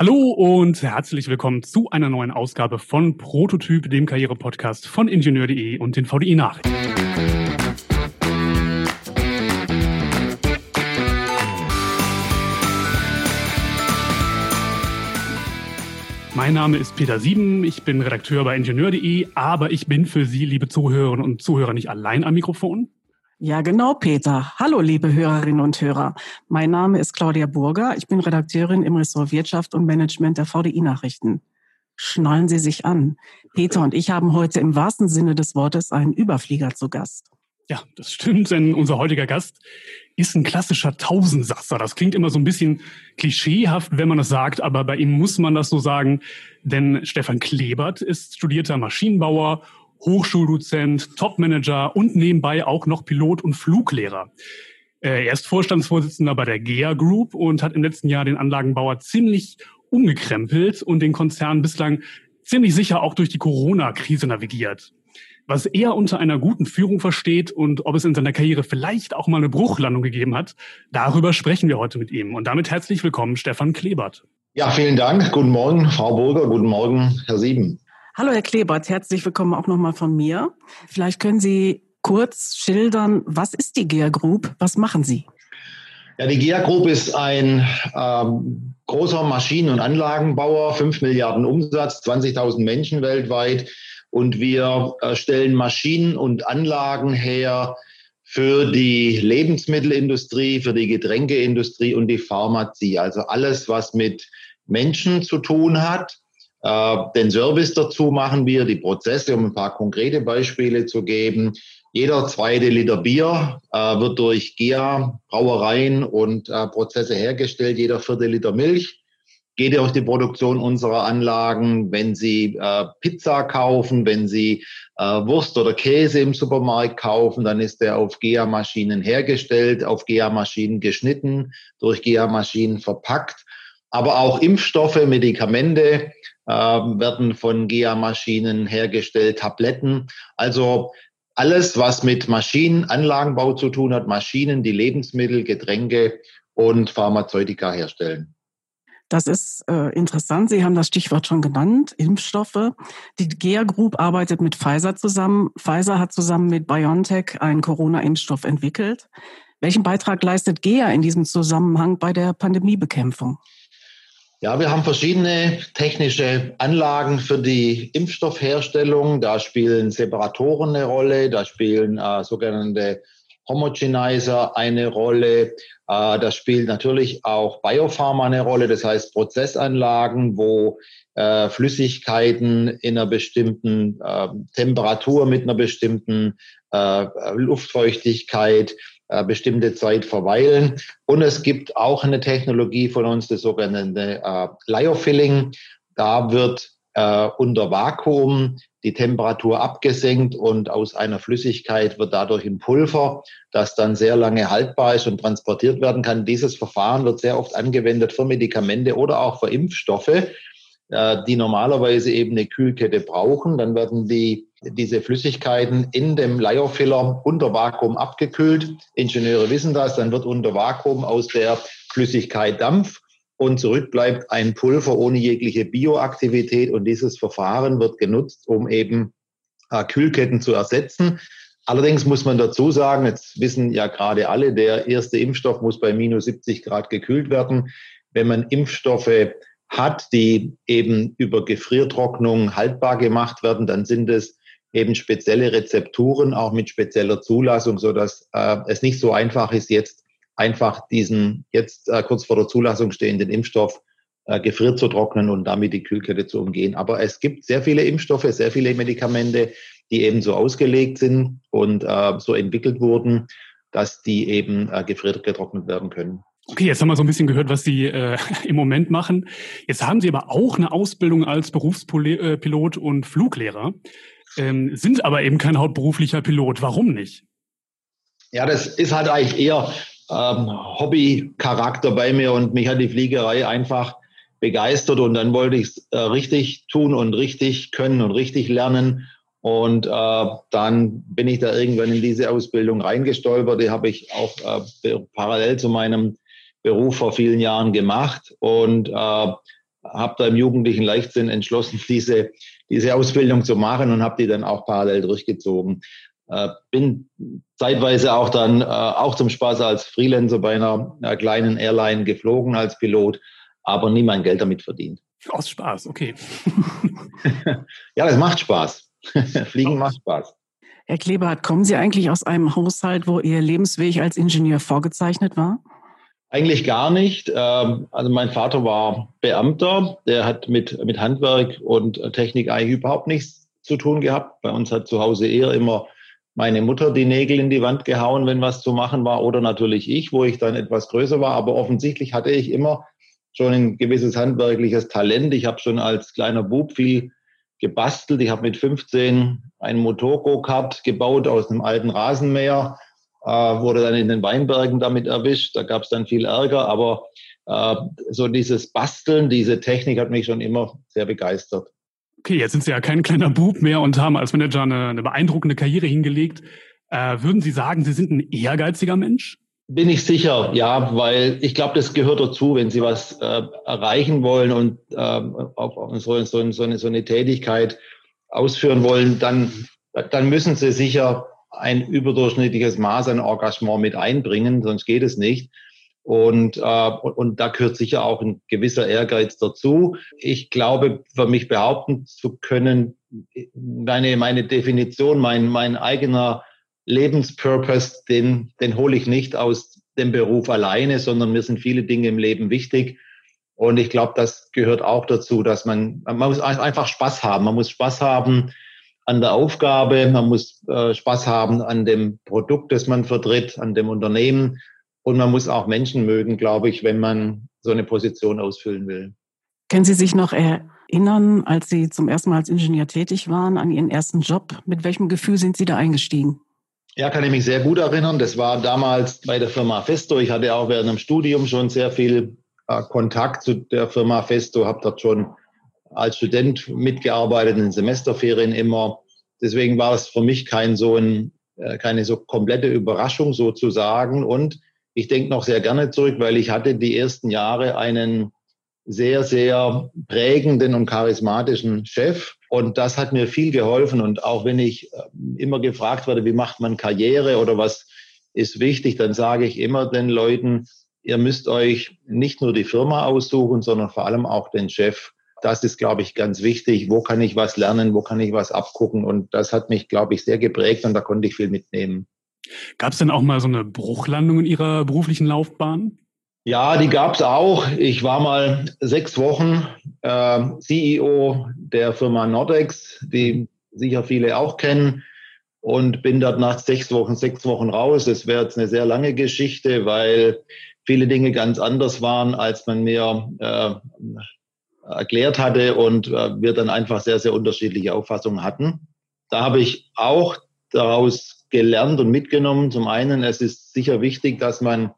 Hallo und herzlich willkommen zu einer neuen Ausgabe von Prototyp, dem Karriere-Podcast von Ingenieur.de und den VDI Nachrichten. Mein Name ist Peter Sieben, ich bin Redakteur bei Ingenieur.de, aber ich bin für Sie, liebe Zuhörerinnen und Zuhörer, nicht allein am Mikrofon. Ja, genau, Peter. Hallo, liebe Hörerinnen und Hörer. Mein Name ist Claudia Burger. Ich bin Redakteurin im Ressort Wirtschaft und Management der VDI-Nachrichten. Schnallen Sie sich an. Peter und ich haben heute im wahrsten Sinne des Wortes einen Überflieger zu Gast. Ja, das stimmt, denn unser heutiger Gast ist ein klassischer Tausendsasser. Das klingt immer so ein bisschen klischeehaft, wenn man das sagt, aber bei ihm muss man das so sagen, denn Stefan Klebert ist studierter Maschinenbauer Hochschuldozent, Topmanager und nebenbei auch noch Pilot und Fluglehrer. Äh, er ist Vorstandsvorsitzender bei der GEA Group und hat im letzten Jahr den Anlagenbauer ziemlich umgekrempelt und den Konzern bislang ziemlich sicher auch durch die Corona-Krise navigiert. Was er unter einer guten Führung versteht und ob es in seiner Karriere vielleicht auch mal eine Bruchlandung gegeben hat, darüber sprechen wir heute mit ihm. Und damit herzlich willkommen, Stefan Klebert. Ja, vielen Dank. Guten Morgen, Frau Burger. Guten Morgen, Herr Sieben. Hallo, Herr Klebert, herzlich willkommen auch nochmal von mir. Vielleicht können Sie kurz schildern, was ist die GEA Group? Was machen Sie? Ja, die GEA Group ist ein ähm, großer Maschinen- und Anlagenbauer, 5 Milliarden Umsatz, 20.000 Menschen weltweit. Und wir äh, stellen Maschinen und Anlagen her für die Lebensmittelindustrie, für die Getränkeindustrie und die Pharmazie. Also alles, was mit Menschen zu tun hat. Äh, den Service dazu machen wir, die Prozesse, um ein paar konkrete Beispiele zu geben. Jeder zweite Liter Bier äh, wird durch GEA, Brauereien und äh, Prozesse hergestellt. Jeder vierte Liter Milch geht durch die Produktion unserer Anlagen. Wenn Sie äh, Pizza kaufen, wenn Sie äh, Wurst oder Käse im Supermarkt kaufen, dann ist der auf GEA-Maschinen hergestellt, auf GEA-Maschinen geschnitten, durch GEA-Maschinen verpackt. Aber auch Impfstoffe, Medikamente, werden von GEA-Maschinen hergestellt, Tabletten. Also alles, was mit Maschinen, Anlagenbau zu tun hat, Maschinen, die Lebensmittel, Getränke und Pharmazeutika herstellen. Das ist äh, interessant. Sie haben das Stichwort schon genannt, Impfstoffe. Die GEA Group arbeitet mit Pfizer zusammen. Pfizer hat zusammen mit BioNTech einen Corona-Impfstoff entwickelt. Welchen Beitrag leistet GEA in diesem Zusammenhang bei der Pandemiebekämpfung? Ja, wir haben verschiedene technische Anlagen für die Impfstoffherstellung. Da spielen Separatoren eine Rolle, da spielen äh, sogenannte Homogenizer eine Rolle. Äh, da spielt natürlich auch Biopharma eine Rolle, das heißt Prozessanlagen, wo äh, Flüssigkeiten in einer bestimmten äh, Temperatur mit einer bestimmten äh, Luftfeuchtigkeit äh, bestimmte Zeit verweilen. Und es gibt auch eine Technologie von uns, das sogenannte äh, Lyofilling. Da wird äh, unter Vakuum die Temperatur abgesenkt und aus einer Flüssigkeit wird dadurch ein Pulver, das dann sehr lange haltbar ist und transportiert werden kann. Dieses Verfahren wird sehr oft angewendet für Medikamente oder auch für Impfstoffe, äh, die normalerweise eben eine Kühlkette brauchen. Dann werden die diese Flüssigkeiten in dem Lyofiller unter Vakuum abgekühlt. Ingenieure wissen das, dann wird unter Vakuum aus der Flüssigkeit Dampf und zurück bleibt ein Pulver ohne jegliche Bioaktivität und dieses Verfahren wird genutzt, um eben äh, Kühlketten zu ersetzen. Allerdings muss man dazu sagen, jetzt wissen ja gerade alle, der erste Impfstoff muss bei minus 70 Grad gekühlt werden. Wenn man Impfstoffe hat, die eben über Gefriertrocknung haltbar gemacht werden, dann sind es eben spezielle Rezepturen, auch mit spezieller Zulassung, so dass äh, es nicht so einfach ist, jetzt einfach diesen jetzt äh, kurz vor der Zulassung stehenden Impfstoff äh, gefriert zu trocknen und damit die Kühlkette zu umgehen. Aber es gibt sehr viele Impfstoffe, sehr viele Medikamente, die eben so ausgelegt sind und äh, so entwickelt wurden, dass die eben äh, gefriert getrocknet werden können. Okay, jetzt haben wir so ein bisschen gehört, was Sie äh, im Moment machen. Jetzt haben Sie aber auch eine Ausbildung als Berufspilot äh, und Fluglehrer ähm, sind aber eben kein hauptberuflicher Pilot. Warum nicht? Ja, das ist halt eigentlich eher ähm, Hobby-Charakter bei mir und mich hat die Fliegerei einfach begeistert und dann wollte ich es äh, richtig tun und richtig können und richtig lernen. Und äh, dann bin ich da irgendwann in diese Ausbildung reingestolpert. Die habe ich auch äh, parallel zu meinem Beruf vor vielen Jahren gemacht. Und äh, habe da im jugendlichen Leichtsinn entschlossen, diese, diese Ausbildung zu machen und habe die dann auch parallel durchgezogen. Äh, bin zeitweise auch dann äh, auch zum Spaß als Freelancer bei einer, einer kleinen Airline geflogen als Pilot, aber nie mein Geld damit verdient. Aus Spaß, okay. ja, das macht Spaß. Fliegen macht Spaß. Herr Klebert, kommen Sie eigentlich aus einem Haushalt, wo Ihr Lebensweg als Ingenieur vorgezeichnet war? Eigentlich gar nicht. Ähm, also mein Vater war Beamter, der hat mit, mit Handwerk und Technik eigentlich überhaupt nichts zu tun gehabt. Bei uns hat zu Hause eher immer meine Mutter die Nägel in die Wand gehauen, wenn was zu machen war, oder natürlich ich, wo ich dann etwas größer war. Aber offensichtlich hatte ich immer schon ein gewisses handwerkliches Talent. Ich habe schon als kleiner Bub viel gebastelt. Ich habe mit 15 einen Motor-Go-Kart gebaut aus einem alten Rasenmäher äh, wurde dann in den Weinbergen damit erwischt. Da gab es dann viel Ärger, aber äh, so dieses Basteln, diese Technik hat mich schon immer sehr begeistert. Okay, jetzt sind Sie ja kein kleiner Bub mehr und haben als Manager eine, eine beeindruckende Karriere hingelegt. Äh, würden Sie sagen, Sie sind ein ehrgeiziger Mensch? Bin ich sicher, ja, weil ich glaube, das gehört dazu, wenn Sie was äh, erreichen wollen und äh, auf, auf so, so, so, eine, so eine Tätigkeit ausführen wollen, dann, dann müssen Sie sicher ein überdurchschnittliches Maß an Engagement mit einbringen, sonst geht es nicht. Und, äh, und da gehört sicher auch ein gewisser Ehrgeiz dazu. Ich glaube, für mich behaupten zu können, meine, meine Definition, mein, mein eigener Lebenspurpose, den, den hole ich nicht aus dem Beruf alleine, sondern mir sind viele Dinge im Leben wichtig. Und ich glaube, das gehört auch dazu, dass man, man muss einfach Spaß haben. Man muss Spaß haben, an der Aufgabe, man muss äh, Spaß haben an dem Produkt, das man vertritt, an dem Unternehmen und man muss auch Menschen mögen, glaube ich, wenn man so eine Position ausfüllen will. Können Sie sich noch erinnern, als Sie zum ersten Mal als Ingenieur tätig waren, an Ihren ersten Job? Mit welchem Gefühl sind Sie da eingestiegen? Ja, kann ich mich sehr gut erinnern. Das war damals bei der Firma Festo. Ich hatte auch während dem Studium schon sehr viel äh, Kontakt zu der Firma Festo, habe dort schon als Student mitgearbeitet in den Semesterferien immer. Deswegen war es für mich kein so ein, äh, keine so komplette Überraschung sozusagen. Und ich denke noch sehr gerne zurück, weil ich hatte die ersten Jahre einen sehr, sehr prägenden und charismatischen Chef. Und das hat mir viel geholfen. Und auch wenn ich äh, immer gefragt werde, wie macht man Karriere oder was ist wichtig, dann sage ich immer den Leuten, ihr müsst euch nicht nur die Firma aussuchen, sondern vor allem auch den Chef das ist, glaube ich, ganz wichtig. Wo kann ich was lernen? Wo kann ich was abgucken? Und das hat mich, glaube ich, sehr geprägt und da konnte ich viel mitnehmen. Gab es denn auch mal so eine Bruchlandung in Ihrer beruflichen Laufbahn? Ja, die gab es auch. Ich war mal sechs Wochen äh, CEO der Firma Nordex, die sicher viele auch kennen, und bin dort nach sechs Wochen, sechs Wochen raus. Das wäre jetzt eine sehr lange Geschichte, weil viele Dinge ganz anders waren, als man mir äh, erklärt hatte und äh, wir dann einfach sehr, sehr unterschiedliche Auffassungen hatten. Da habe ich auch daraus gelernt und mitgenommen. Zum einen, es ist sicher wichtig, dass man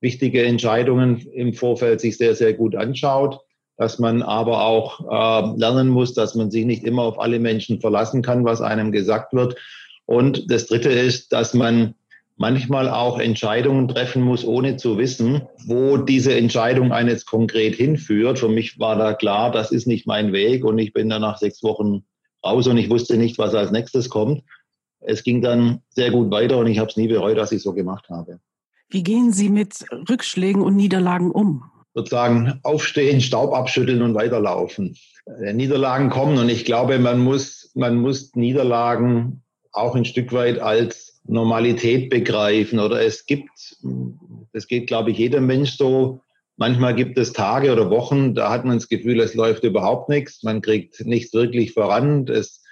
wichtige Entscheidungen im Vorfeld sich sehr, sehr gut anschaut, dass man aber auch äh, lernen muss, dass man sich nicht immer auf alle Menschen verlassen kann, was einem gesagt wird. Und das Dritte ist, dass man manchmal auch Entscheidungen treffen muss, ohne zu wissen, wo diese Entscheidung einen jetzt konkret hinführt. Für mich war da klar, das ist nicht mein Weg und ich bin dann nach sechs Wochen raus und ich wusste nicht, was als nächstes kommt. Es ging dann sehr gut weiter und ich habe es nie bereut, dass ich so gemacht habe. Wie gehen Sie mit Rückschlägen und Niederlagen um? Sozusagen aufstehen, Staub abschütteln und weiterlaufen. Äh, Niederlagen kommen und ich glaube, man muss, man muss Niederlagen auch ein Stück weit als Normalität begreifen oder es gibt, das geht, glaube ich, jeder Mensch so, manchmal gibt es Tage oder Wochen, da hat man das Gefühl, es läuft überhaupt nichts, man kriegt nichts wirklich voran. Es,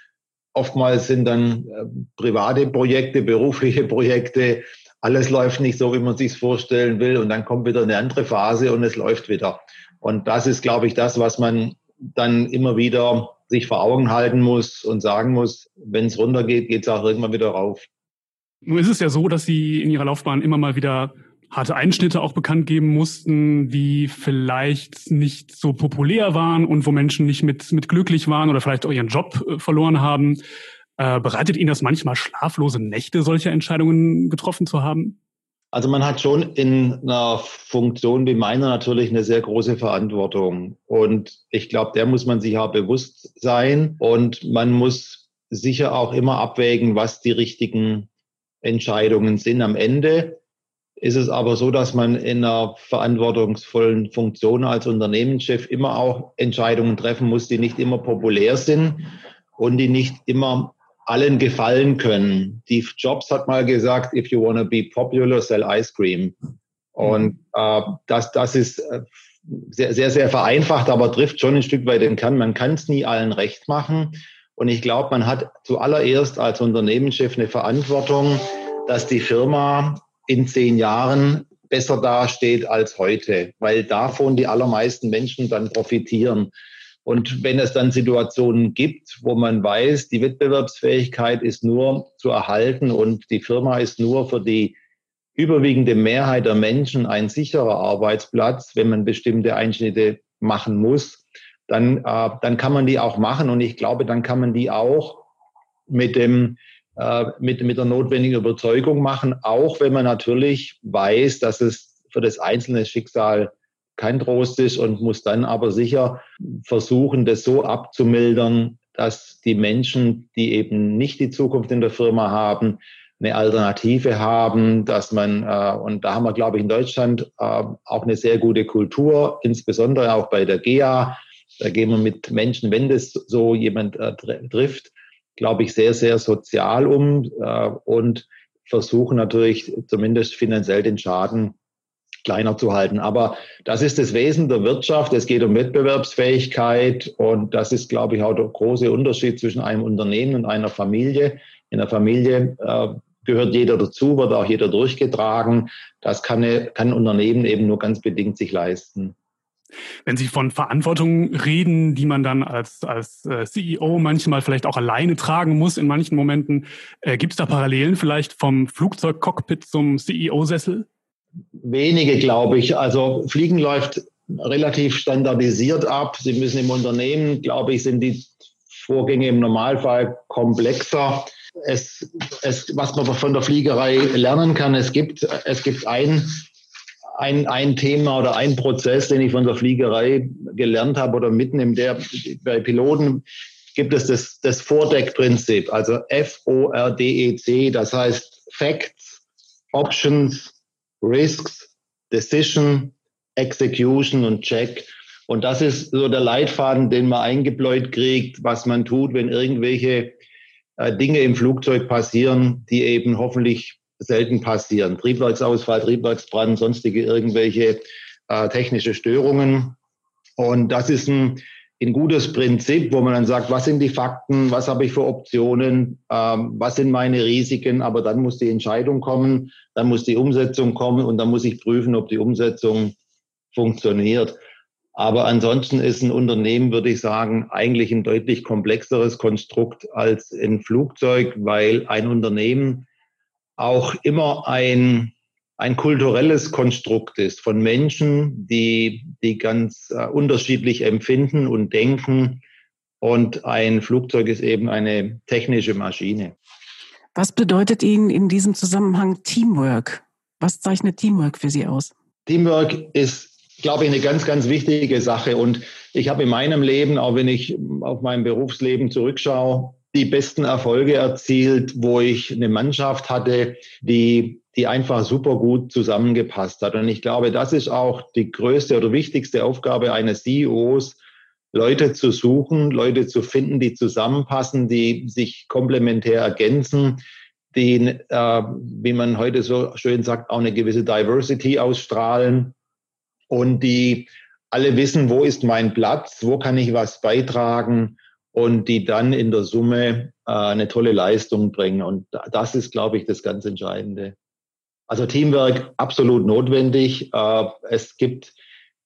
oftmals sind dann äh, private Projekte, berufliche Projekte, alles läuft nicht so, wie man sich vorstellen will und dann kommt wieder eine andere Phase und es läuft wieder. Und das ist, glaube ich, das, was man dann immer wieder sich vor Augen halten muss und sagen muss, wenn es runtergeht, geht es auch irgendwann wieder rauf. Nun ist es ja so, dass Sie in Ihrer Laufbahn immer mal wieder harte Einschnitte auch bekannt geben mussten, die vielleicht nicht so populär waren und wo Menschen nicht mit, mit glücklich waren oder vielleicht auch ihren Job äh, verloren haben. Äh, bereitet Ihnen das manchmal schlaflose Nächte, solche Entscheidungen getroffen zu haben? Also man hat schon in einer Funktion wie meiner natürlich eine sehr große Verantwortung. Und ich glaube, der muss man sich auch bewusst sein. Und man muss sicher auch immer abwägen, was die richtigen Entscheidungen sind. Am Ende ist es aber so, dass man in einer verantwortungsvollen Funktion als Unternehmenschef immer auch Entscheidungen treffen muss, die nicht immer populär sind und die nicht immer allen gefallen können. Steve Jobs hat mal gesagt, if you want to be popular, sell ice cream. Und äh, das, das ist äh, sehr, sehr, sehr vereinfacht, aber trifft schon ein Stück weit den Kern. Man kann es nie allen recht machen. Und ich glaube, man hat zuallererst als Unternehmenschef eine Verantwortung, dass die Firma in zehn Jahren besser dasteht als heute, weil davon die allermeisten Menschen dann profitieren. Und wenn es dann Situationen gibt, wo man weiß, die Wettbewerbsfähigkeit ist nur zu erhalten und die Firma ist nur für die überwiegende Mehrheit der Menschen ein sicherer Arbeitsplatz, wenn man bestimmte Einschnitte machen muss, dann, äh, dann kann man die auch machen. Und ich glaube, dann kann man die auch mit dem äh, mit, mit der notwendigen Überzeugung machen, auch wenn man natürlich weiß, dass es für das einzelne Schicksal kein Trost ist und muss dann aber sicher versuchen, das so abzumildern, dass die Menschen, die eben nicht die Zukunft in der Firma haben, eine Alternative haben, dass man, äh, und da haben wir, glaube ich, in Deutschland äh, auch eine sehr gute Kultur, insbesondere auch bei der GEA. Da gehen wir mit Menschen, wenn das so jemand äh, trifft, glaube ich, sehr, sehr sozial um äh, und versuchen natürlich zumindest finanziell den Schaden kleiner zu halten. Aber das ist das Wesen der Wirtschaft. Es geht um Wettbewerbsfähigkeit und das ist, glaube ich, auch der große Unterschied zwischen einem Unternehmen und einer Familie. In der Familie äh, gehört jeder dazu, wird auch jeder durchgetragen. Das kann, kann ein Unternehmen eben nur ganz bedingt sich leisten. Wenn Sie von Verantwortung reden, die man dann als, als äh, CEO manchmal vielleicht auch alleine tragen muss in manchen Momenten, äh, gibt es da Parallelen vielleicht vom Flugzeugcockpit zum CEO-Sessel? Wenige, glaube ich. Also Fliegen läuft relativ standardisiert ab. Sie müssen im Unternehmen, glaube ich, sind die Vorgänge im Normalfall komplexer. Es, es, was man von der Fliegerei lernen kann, es gibt, es gibt ein, ein, ein Thema oder ein Prozess, den ich von der Fliegerei gelernt habe oder mitnehme, der bei Piloten gibt es das, das Vordeck-Prinzip, also F-O-R-D-E-C, das heißt Facts, Options, Risks, Decision, Execution und Check. Und das ist so der Leitfaden, den man eingebläut kriegt, was man tut, wenn irgendwelche äh, Dinge im Flugzeug passieren, die eben hoffentlich selten passieren. Triebwerksausfall, Triebwerksbrand, sonstige irgendwelche äh, technische Störungen. Und das ist ein ein gutes Prinzip, wo man dann sagt, was sind die Fakten, was habe ich für Optionen, ähm, was sind meine Risiken, aber dann muss die Entscheidung kommen, dann muss die Umsetzung kommen und dann muss ich prüfen, ob die Umsetzung funktioniert. Aber ansonsten ist ein Unternehmen, würde ich sagen, eigentlich ein deutlich komplexeres Konstrukt als ein Flugzeug, weil ein Unternehmen auch immer ein ein kulturelles Konstrukt ist von Menschen, die, die ganz äh, unterschiedlich empfinden und denken. Und ein Flugzeug ist eben eine technische Maschine. Was bedeutet Ihnen in diesem Zusammenhang Teamwork? Was zeichnet Teamwork für Sie aus? Teamwork ist, glaube ich, eine ganz, ganz wichtige Sache. Und ich habe in meinem Leben, auch wenn ich auf mein Berufsleben zurückschaue, die besten Erfolge erzielt, wo ich eine Mannschaft hatte, die, die einfach super gut zusammengepasst hat. Und ich glaube, das ist auch die größte oder wichtigste Aufgabe eines CEOs, Leute zu suchen, Leute zu finden, die zusammenpassen, die sich komplementär ergänzen, die, äh, wie man heute so schön sagt, auch eine gewisse Diversity ausstrahlen und die alle wissen, wo ist mein Platz, wo kann ich was beitragen und die dann in der Summe äh, eine tolle Leistung bringen. Und das ist, glaube ich, das ganz Entscheidende. Also Teamwork absolut notwendig. Äh, es gibt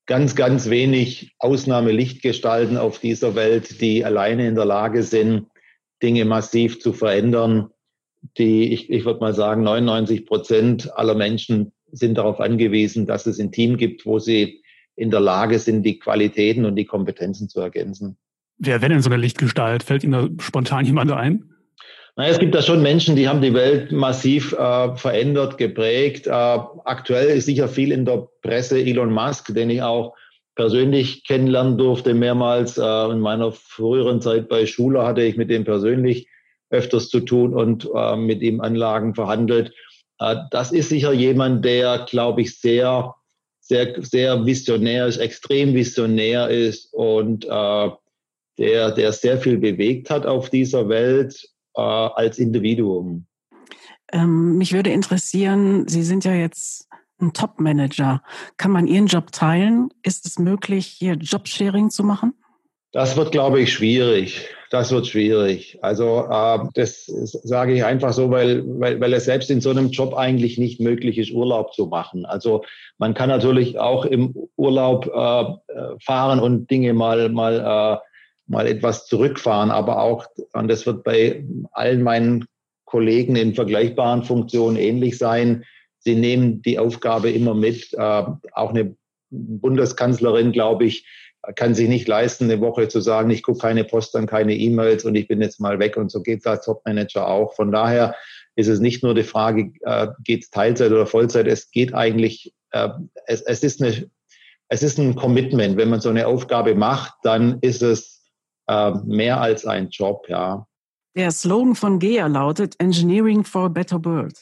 ganz, ganz wenig Ausnahmelichtgestalten auf dieser Welt, die alleine in der Lage sind, Dinge massiv zu verändern. Die, ich, ich würde mal sagen, 99 Prozent aller Menschen sind darauf angewiesen, dass es ein Team gibt, wo sie in der Lage sind, die Qualitäten und die Kompetenzen zu ergänzen. Wer wäre denn so eine Lichtgestalt? Fällt Ihnen da spontan jemand ein? Naja, es gibt da schon Menschen, die haben die Welt massiv äh, verändert, geprägt. Äh, aktuell ist sicher viel in der Presse Elon Musk, den ich auch persönlich kennenlernen durfte mehrmals. Äh, in meiner früheren Zeit bei Schuler hatte ich mit dem persönlich öfters zu tun und äh, mit ihm Anlagen verhandelt. Äh, das ist sicher jemand, der, glaube ich, sehr, sehr, sehr visionär ist, extrem visionär ist und äh, der, der sehr viel bewegt hat auf dieser Welt äh, als Individuum. Ähm, mich würde interessieren, Sie sind ja jetzt ein Top-Manager. Kann man Ihren Job teilen? Ist es möglich, hier Jobsharing zu machen? Das wird, glaube ich, schwierig. Das wird schwierig. Also äh, das sage ich einfach so, weil, weil, weil es selbst in so einem Job eigentlich nicht möglich ist, Urlaub zu machen. Also man kann natürlich auch im Urlaub äh, fahren und Dinge mal, mal äh, mal etwas zurückfahren, aber auch, und das wird bei allen meinen Kollegen in vergleichbaren Funktionen ähnlich sein, sie nehmen die Aufgabe immer mit. Äh, auch eine Bundeskanzlerin, glaube ich, kann sich nicht leisten, eine Woche zu sagen, ich gucke keine Post an, keine E-Mails und ich bin jetzt mal weg. Und so geht es als Topmanager auch. Von daher ist es nicht nur die Frage, äh, geht es Teilzeit oder Vollzeit, es geht eigentlich, äh, es, es, ist eine, es ist ein Commitment. Wenn man so eine Aufgabe macht, dann ist es äh, mehr als ein Job, ja. Der Slogan von GEA lautet Engineering for a Better World.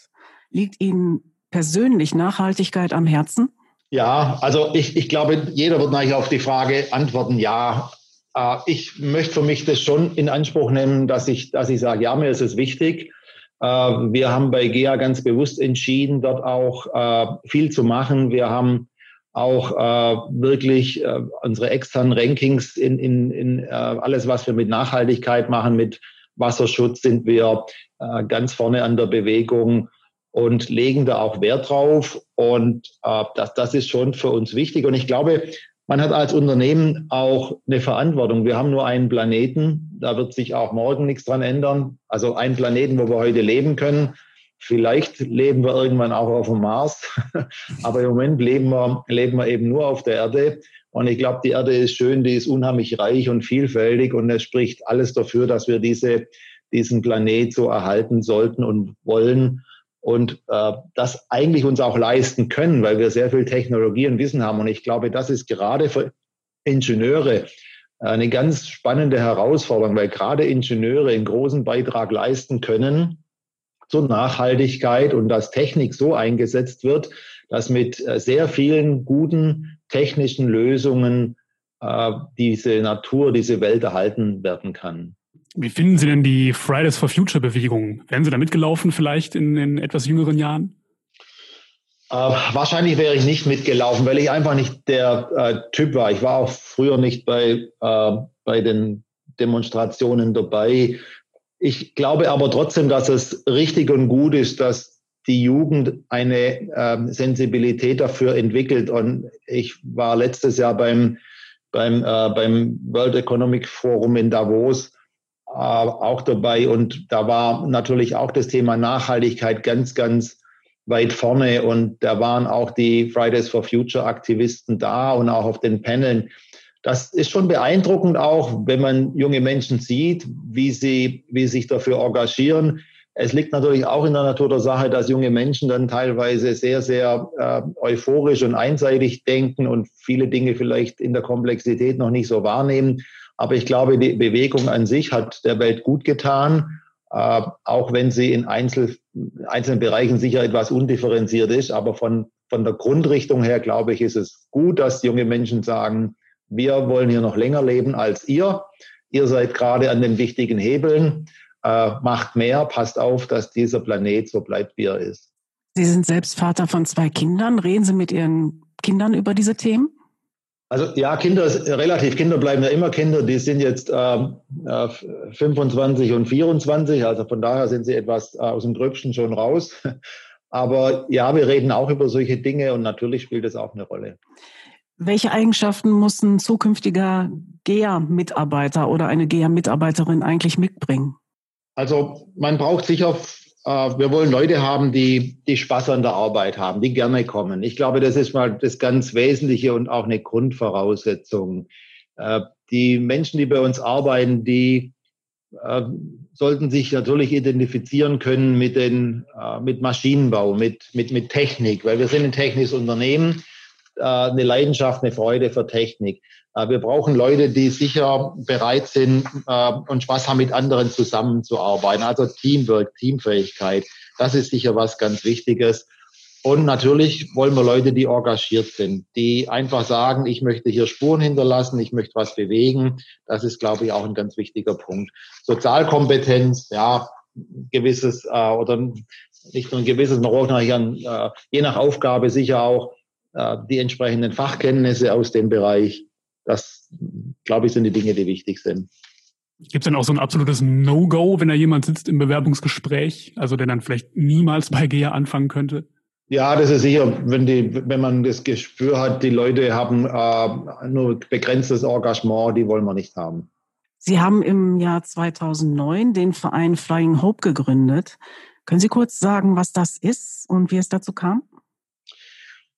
Liegt Ihnen persönlich Nachhaltigkeit am Herzen? Ja, also ich, ich glaube, jeder wird natürlich auf die Frage antworten, ja. Äh, ich möchte für mich das schon in Anspruch nehmen, dass ich, dass ich sage, ja, mir ist es wichtig. Äh, wir haben bei GEA ganz bewusst entschieden, dort auch äh, viel zu machen. Wir haben auch äh, wirklich äh, unsere externen Rankings in, in, in äh, alles, was wir mit Nachhaltigkeit machen, mit Wasserschutz, sind wir äh, ganz vorne an der Bewegung und legen da auch Wert drauf. Und äh, das, das ist schon für uns wichtig. Und ich glaube, man hat als Unternehmen auch eine Verantwortung. Wir haben nur einen Planeten, da wird sich auch morgen nichts dran ändern. Also einen Planeten, wo wir heute leben können. Vielleicht leben wir irgendwann auch auf dem Mars, aber im Moment leben wir, leben wir eben nur auf der Erde. Und ich glaube, die Erde ist schön, die ist unheimlich reich und vielfältig und es spricht alles dafür, dass wir diese, diesen Planet so erhalten sollten und wollen und äh, das eigentlich uns auch leisten können, weil wir sehr viel Technologie und Wissen haben. Und ich glaube, das ist gerade für Ingenieure eine ganz spannende Herausforderung, weil gerade Ingenieure einen großen Beitrag leisten können zur Nachhaltigkeit und dass Technik so eingesetzt wird, dass mit äh, sehr vielen guten technischen Lösungen äh, diese Natur, diese Welt erhalten werden kann. Wie finden Sie denn die Fridays for Future Bewegung? Wären Sie da mitgelaufen vielleicht in, in etwas jüngeren Jahren? Äh, wahrscheinlich wäre ich nicht mitgelaufen, weil ich einfach nicht der äh, Typ war. Ich war auch früher nicht bei, äh, bei den Demonstrationen dabei. Ich glaube aber trotzdem, dass es richtig und gut ist, dass die Jugend eine ähm, Sensibilität dafür entwickelt. Und ich war letztes Jahr beim, beim, äh, beim World Economic Forum in Davos äh, auch dabei. Und da war natürlich auch das Thema Nachhaltigkeit ganz, ganz weit vorne. Und da waren auch die Fridays for Future Aktivisten da und auch auf den Paneln das ist schon beeindruckend auch, wenn man junge Menschen sieht, wie sie, wie sie sich dafür engagieren. Es liegt natürlich auch in der Natur der Sache, dass junge Menschen dann teilweise sehr, sehr äh, euphorisch und einseitig denken und viele Dinge vielleicht in der Komplexität noch nicht so wahrnehmen. Aber ich glaube, die Bewegung an sich hat der Welt gut getan, äh, auch wenn sie in Einzel, einzelnen Bereichen sicher etwas undifferenziert ist. Aber von, von der Grundrichtung her, glaube ich, ist es gut, dass junge Menschen sagen, wir wollen hier noch länger leben als ihr. Ihr seid gerade an den wichtigen Hebeln. Äh, macht mehr, passt auf, dass dieser Planet so bleibt, wie er ist. Sie sind selbst Vater von zwei Kindern. Reden Sie mit Ihren Kindern über diese Themen? Also ja, Kinder, relativ Kinder bleiben ja immer Kinder. Die sind jetzt äh, 25 und 24, also von daher sind sie etwas äh, aus dem Gröbsten schon raus. Aber ja, wir reden auch über solche Dinge und natürlich spielt es auch eine Rolle. Welche Eigenschaften muss ein zukünftiger GEA-Mitarbeiter oder eine GEA-Mitarbeiterin eigentlich mitbringen? Also man braucht sicher, äh, wir wollen Leute haben, die, die Spaß an der Arbeit haben, die gerne kommen. Ich glaube, das ist mal das ganz Wesentliche und auch eine Grundvoraussetzung. Äh, die Menschen, die bei uns arbeiten, die äh, sollten sich natürlich identifizieren können mit, den, äh, mit Maschinenbau, mit, mit, mit Technik, weil wir sind ein technisches Unternehmen, eine Leidenschaft, eine Freude für Technik. Äh, wir brauchen Leute, die sicher bereit sind äh, und Spaß haben, mit anderen zusammenzuarbeiten. Also Teamwork, Teamfähigkeit, das ist sicher was ganz Wichtiges. Und natürlich wollen wir Leute, die engagiert sind, die einfach sagen, ich möchte hier Spuren hinterlassen, ich möchte was bewegen. Das ist, glaube ich, auch ein ganz wichtiger Punkt. Sozialkompetenz, ja, gewisses äh, oder nicht nur ein gewisses, man braucht nachher äh, je nach Aufgabe sicher auch äh, die entsprechenden Fachkenntnisse aus dem Bereich. Das, glaube ich, sind die Dinge, die wichtig sind. Gibt es denn auch so ein absolutes No-Go, wenn da jemand sitzt im Bewerbungsgespräch, also der dann vielleicht niemals bei GEA anfangen könnte? Ja, das ist sicher, wenn, die, wenn man das Gespür hat, die Leute haben äh, nur begrenztes Engagement, die wollen wir nicht haben. Sie haben im Jahr 2009 den Verein Flying Hope gegründet. Können Sie kurz sagen, was das ist und wie es dazu kam?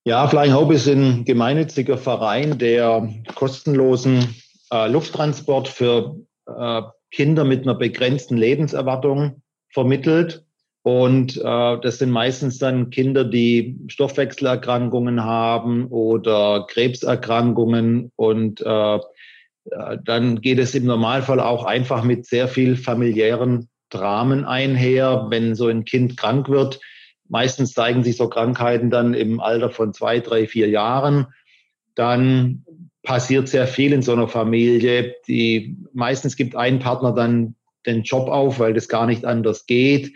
Ja, Flying Hope ist ein gemeinnütziger Verein, der kostenlosen äh, Lufttransport für äh, Kinder mit einer begrenzten Lebenserwartung vermittelt und äh, das sind meistens dann Kinder, die Stoffwechselerkrankungen haben oder Krebserkrankungen. Und äh, äh, dann geht es im Normalfall auch einfach mit sehr viel familiären Dramen einher, wenn so ein Kind krank wird. Meistens zeigen sich so Krankheiten dann im Alter von zwei, drei, vier Jahren. Dann passiert sehr viel in so einer Familie. Die meistens gibt ein Partner dann den Job auf, weil das gar nicht anders geht.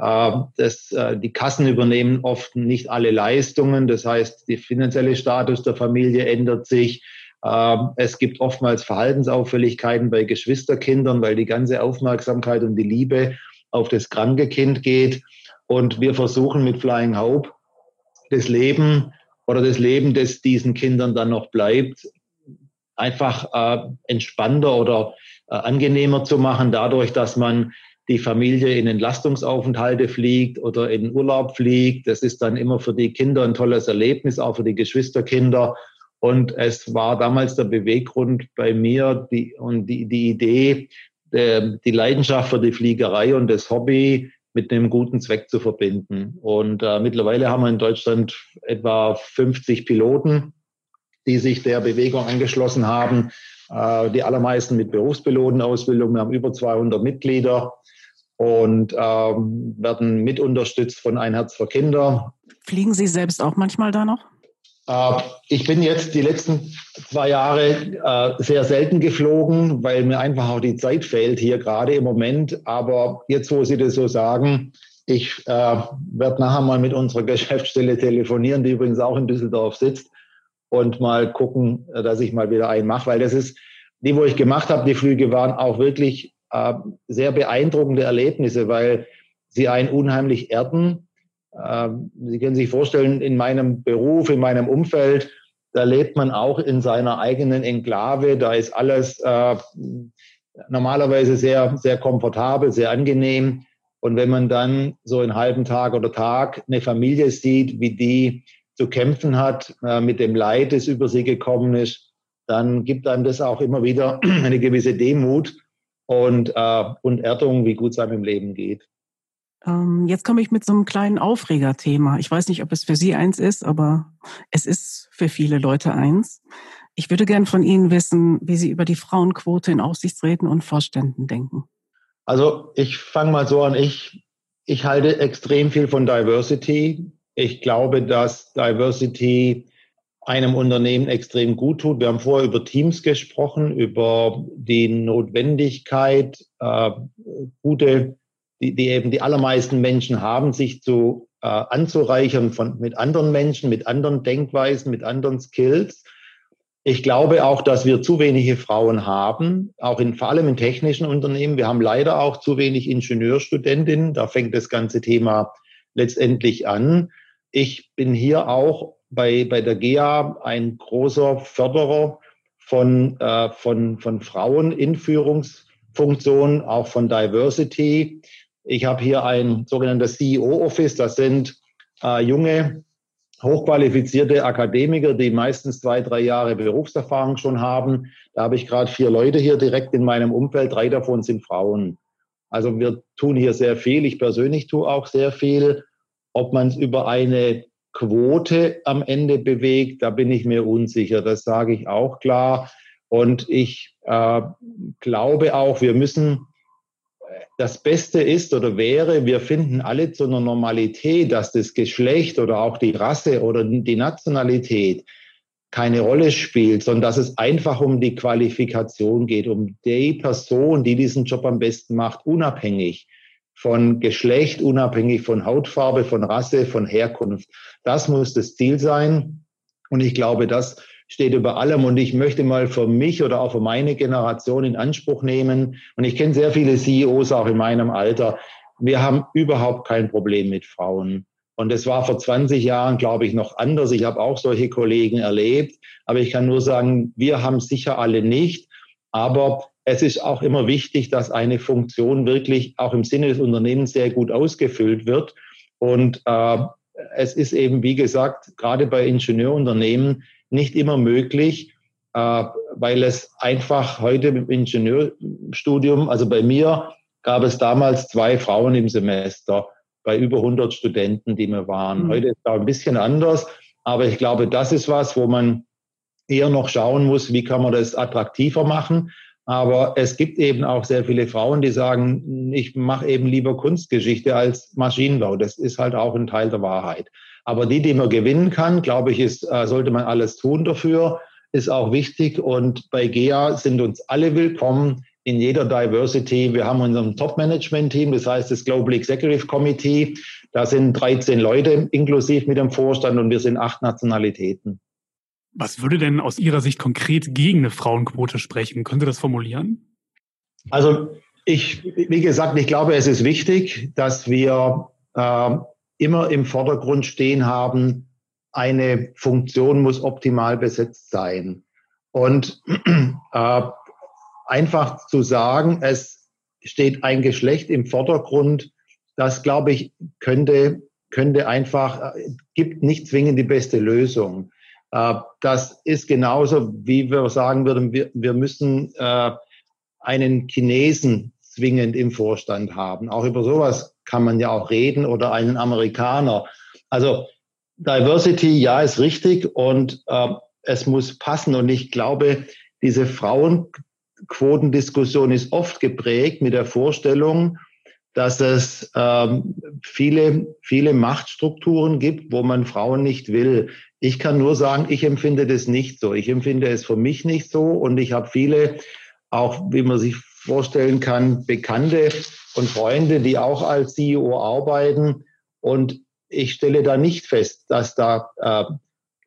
Ähm, das, äh, die Kassen übernehmen oft nicht alle Leistungen. Das heißt, der finanzielle Status der Familie ändert sich. Ähm, es gibt oftmals Verhaltensauffälligkeiten bei Geschwisterkindern, weil die ganze Aufmerksamkeit und die Liebe auf das kranke Kind geht. Und wir versuchen mit Flying Hope das Leben oder das Leben, das diesen Kindern dann noch bleibt, einfach äh, entspannter oder äh, angenehmer zu machen, dadurch, dass man die Familie in Entlastungsaufenthalte fliegt oder in Urlaub fliegt. Das ist dann immer für die Kinder ein tolles Erlebnis, auch für die Geschwisterkinder. Und es war damals der Beweggrund bei mir die, und die, die Idee, der, die Leidenschaft für die Fliegerei und das Hobby mit einem guten Zweck zu verbinden. Und äh, mittlerweile haben wir in Deutschland etwa 50 Piloten, die sich der Bewegung angeschlossen haben. Äh, die allermeisten mit Berufspilotenausbildung. Wir haben über 200 Mitglieder und ähm, werden mit unterstützt von Ein Herz für Kinder. Fliegen Sie selbst auch manchmal da noch? Äh, ich bin jetzt die letzten zwei Jahre äh, sehr selten geflogen, weil mir einfach auch die Zeit fehlt hier gerade im Moment. Aber jetzt, wo Sie das so sagen, ich äh, werde nachher mal mit unserer Geschäftsstelle telefonieren, die übrigens auch in Düsseldorf sitzt, und mal gucken, dass ich mal wieder einen mache, weil das ist, die, wo ich gemacht habe, die Flüge waren auch wirklich sehr beeindruckende Erlebnisse, weil sie einen unheimlich erden. Äh, sie können sich vorstellen, in meinem Beruf, in meinem Umfeld, da lebt man auch in seiner eigenen Enklave. Da ist alles äh, normalerweise sehr, sehr komfortabel, sehr angenehm. Und wenn man dann so einen halben Tag oder Tag eine Familie sieht, wie die zu kämpfen hat äh, mit dem Leid, das über sie gekommen ist, dann gibt einem das auch immer wieder eine gewisse Demut und, äh, und Erdung, wie gut es einem im Leben geht. Ähm, jetzt komme ich mit so einem kleinen Aufregerthema. Ich weiß nicht, ob es für Sie eins ist, aber es ist für viele Leute eins. Ich würde gern von Ihnen wissen, wie Sie über die Frauenquote in Aufsichtsräten und Vorständen denken. Also ich fange mal so an. Ich, ich halte extrem viel von Diversity. Ich glaube, dass Diversity einem Unternehmen extrem gut tut. Wir haben vorher über Teams gesprochen, über die Notwendigkeit, äh, gute, die, die eben die allermeisten Menschen haben, sich zu äh, anzureichern von, mit anderen Menschen, mit anderen Denkweisen, mit anderen Skills. Ich glaube auch, dass wir zu wenige Frauen haben, auch in, vor allem in technischen Unternehmen. Wir haben leider auch zu wenig Ingenieurstudentinnen. Da fängt das ganze Thema letztendlich an. Ich bin hier auch bei, bei der GEA ein großer Förderer von, äh, von, von Frauen in Führungsfunktionen, auch von Diversity. Ich habe hier ein sogenanntes CEO-Office, das sind äh, junge, hochqualifizierte Akademiker, die meistens zwei, drei Jahre Berufserfahrung schon haben. Da habe ich gerade vier Leute hier direkt in meinem Umfeld, drei davon sind Frauen. Also wir tun hier sehr viel. Ich persönlich tue auch sehr viel. Ob man es über eine Quote am Ende bewegt, da bin ich mir unsicher. Das sage ich auch klar. Und ich äh, glaube auch, wir müssen, das Beste ist oder wäre, wir finden alle zu einer Normalität, dass das Geschlecht oder auch die Rasse oder die Nationalität keine Rolle spielt, sondern dass es einfach um die Qualifikation geht, um die Person, die diesen Job am besten macht, unabhängig von Geschlecht, unabhängig von Hautfarbe, von Rasse, von Herkunft. Das muss das Ziel sein. Und ich glaube, das steht über allem. Und ich möchte mal für mich oder auch für meine Generation in Anspruch nehmen. Und ich kenne sehr viele CEOs auch in meinem Alter. Wir haben überhaupt kein Problem mit Frauen. Und es war vor 20 Jahren, glaube ich, noch anders. Ich habe auch solche Kollegen erlebt. Aber ich kann nur sagen, wir haben sicher alle nicht. Aber es ist auch immer wichtig, dass eine Funktion wirklich auch im Sinne des Unternehmens sehr gut ausgefüllt wird. Und äh, es ist eben, wie gesagt, gerade bei Ingenieurunternehmen nicht immer möglich, äh, weil es einfach heute im Ingenieurstudium, also bei mir gab es damals zwei Frauen im Semester bei über 100 Studenten, die mir waren. Mhm. Heute ist es ein bisschen anders, aber ich glaube, das ist was, wo man eher noch schauen muss, wie kann man das attraktiver machen. Aber es gibt eben auch sehr viele Frauen, die sagen, ich mache eben lieber Kunstgeschichte als Maschinenbau. Das ist halt auch ein Teil der Wahrheit. Aber die, die man gewinnen kann, glaube ich, ist, äh, sollte man alles tun dafür, ist auch wichtig. Und bei GEA sind uns alle willkommen in jeder Diversity. Wir haben unser Top-Management-Team, das heißt das Global Executive Committee. Da sind 13 Leute inklusive mit dem Vorstand und wir sind acht Nationalitäten. Was würde denn aus Ihrer Sicht konkret gegen eine Frauenquote sprechen? Können Sie das formulieren? Also ich, wie gesagt, ich glaube, es ist wichtig, dass wir äh, immer im Vordergrund stehen haben, eine Funktion muss optimal besetzt sein. Und äh, einfach zu sagen, es steht ein Geschlecht im Vordergrund, das glaube ich, könnte, könnte einfach, äh, gibt nicht zwingend die beste Lösung. Äh, das ist genauso, wie wir sagen würden, wir, müssen äh, einen Chinesen zwingend im Vorstand haben. Auch über sowas kann man ja auch reden oder einen Amerikaner. Also Diversity, ja, ist richtig und äh, es muss passen. Und ich glaube, diese Frauenquotendiskussion ist oft geprägt mit der Vorstellung, dass es ähm, viele, viele Machtstrukturen gibt, wo man Frauen nicht will. Ich kann nur sagen, ich empfinde das nicht so. Ich empfinde es für mich nicht so und ich habe viele, auch wie man sich vorstellen kann, Bekannte und Freunde, die auch als CEO arbeiten und ich stelle da nicht fest, dass da äh,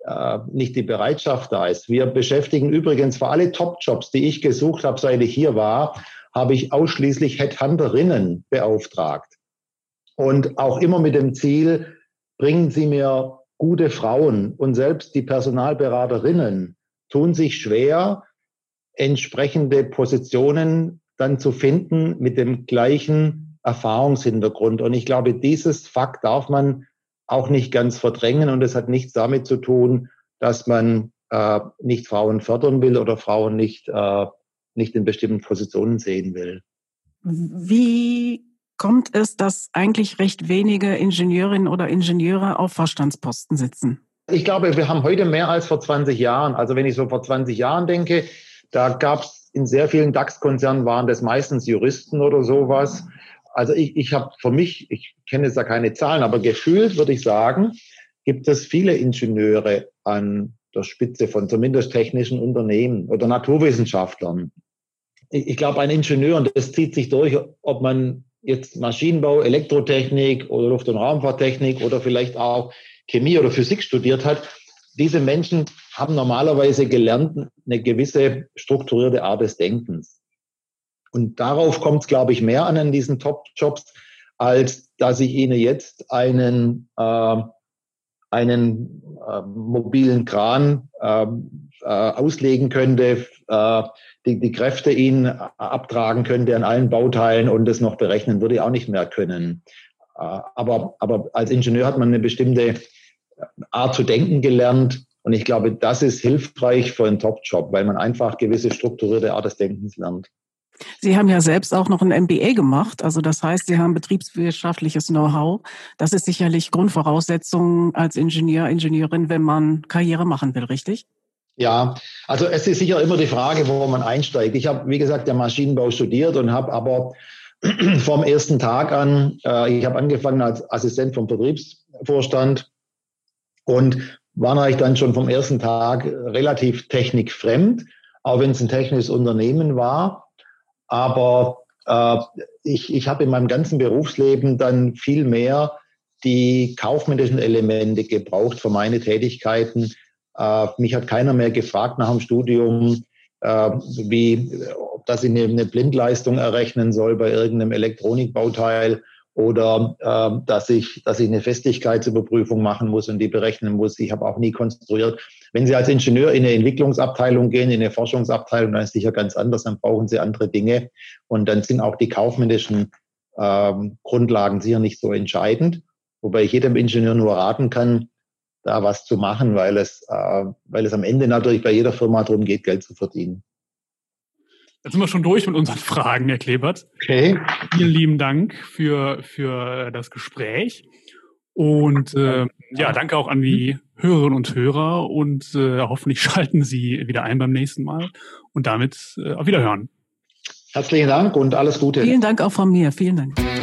äh, nicht die Bereitschaft da ist. Wir beschäftigen übrigens für alle Top-Jobs, die ich gesucht habe, seit ich hier war, habe ich ausschließlich Headhunterinnen beauftragt. Und auch immer mit dem Ziel, bringen Sie mir gute Frauen und selbst die Personalberaterinnen tun sich schwer, entsprechende Positionen dann zu finden mit dem gleichen Erfahrungshintergrund. Und ich glaube, dieses Fakt darf man auch nicht ganz verdrängen und es hat nichts damit zu tun, dass man äh, nicht Frauen fördern will oder Frauen nicht, äh, nicht in bestimmten Positionen sehen will. Wie kommt es, dass eigentlich recht wenige Ingenieurinnen oder Ingenieure auf Vorstandsposten sitzen? Ich glaube, wir haben heute mehr als vor 20 Jahren. Also wenn ich so vor 20 Jahren denke, da gab es in sehr vielen DAX-Konzernen waren das meistens Juristen oder sowas. Also ich, ich habe für mich, ich kenne jetzt da keine Zahlen, aber gefühlt würde ich sagen, gibt es viele Ingenieure an der Spitze von zumindest technischen Unternehmen oder Naturwissenschaftlern. Ich, ich glaube, ein Ingenieur, und das zieht sich durch, ob man jetzt Maschinenbau, Elektrotechnik oder Luft- und Raumfahrttechnik oder vielleicht auch Chemie oder Physik studiert hat, diese Menschen haben normalerweise gelernt eine gewisse strukturierte Art des Denkens. Und darauf kommt es, glaube ich, mehr an in diesen Top-Jobs, als dass ich Ihnen jetzt einen, äh, einen äh, mobilen Kran ähm, äh, auslegen könnte, äh, die, die Kräfte ihn abtragen könnte an allen Bauteilen und das noch berechnen würde ich auch nicht mehr können. Äh, aber, aber als Ingenieur hat man eine bestimmte Art zu denken gelernt. Und ich glaube, das ist hilfreich für einen Top-Job, weil man einfach gewisse strukturierte Art des Denkens lernt. Sie haben ja selbst auch noch ein MBA gemacht. Also das heißt, Sie haben betriebswirtschaftliches Know-how. Das ist sicherlich Grundvoraussetzung als Ingenieur, Ingenieurin, wenn man Karriere machen will, richtig? Ja, also es ist sicher immer die Frage, wo man einsteigt. Ich habe, wie gesagt, der Maschinenbau studiert und habe aber vom ersten Tag an, äh, ich habe angefangen als Assistent vom Betriebsvorstand und war natürlich dann schon vom ersten Tag relativ technikfremd, auch wenn es ein technisches Unternehmen war. Aber äh, ich, ich habe in meinem ganzen Berufsleben dann viel mehr die kaufmännischen Elemente gebraucht für meine Tätigkeiten. Äh, mich hat keiner mehr gefragt nach dem Studium, äh, wie, dass ich eine, eine Blindleistung errechnen soll bei irgendeinem Elektronikbauteil oder äh, dass ich dass ich eine Festigkeitsüberprüfung machen muss und die berechnen muss. Ich habe auch nie konstruiert. Wenn Sie als Ingenieur in eine Entwicklungsabteilung gehen, in eine Forschungsabteilung, dann ist es sicher ganz anders. Dann brauchen Sie andere Dinge und dann sind auch die kaufmännischen ähm, Grundlagen sicher nicht so entscheidend. Wobei ich jedem Ingenieur nur raten kann, da was zu machen, weil es, äh, weil es am Ende natürlich bei jeder Firma darum geht, Geld zu verdienen. Jetzt sind wir schon durch mit unseren Fragen, Herr Klebert. Okay. Vielen lieben Dank für, für das Gespräch. Und äh, ja, danke auch an die Hörerinnen und Hörer und äh, hoffentlich schalten Sie wieder ein beim nächsten Mal und damit äh, auf Wiederhören. Herzlichen Dank und alles Gute. Vielen Dank auch von mir. Vielen Dank.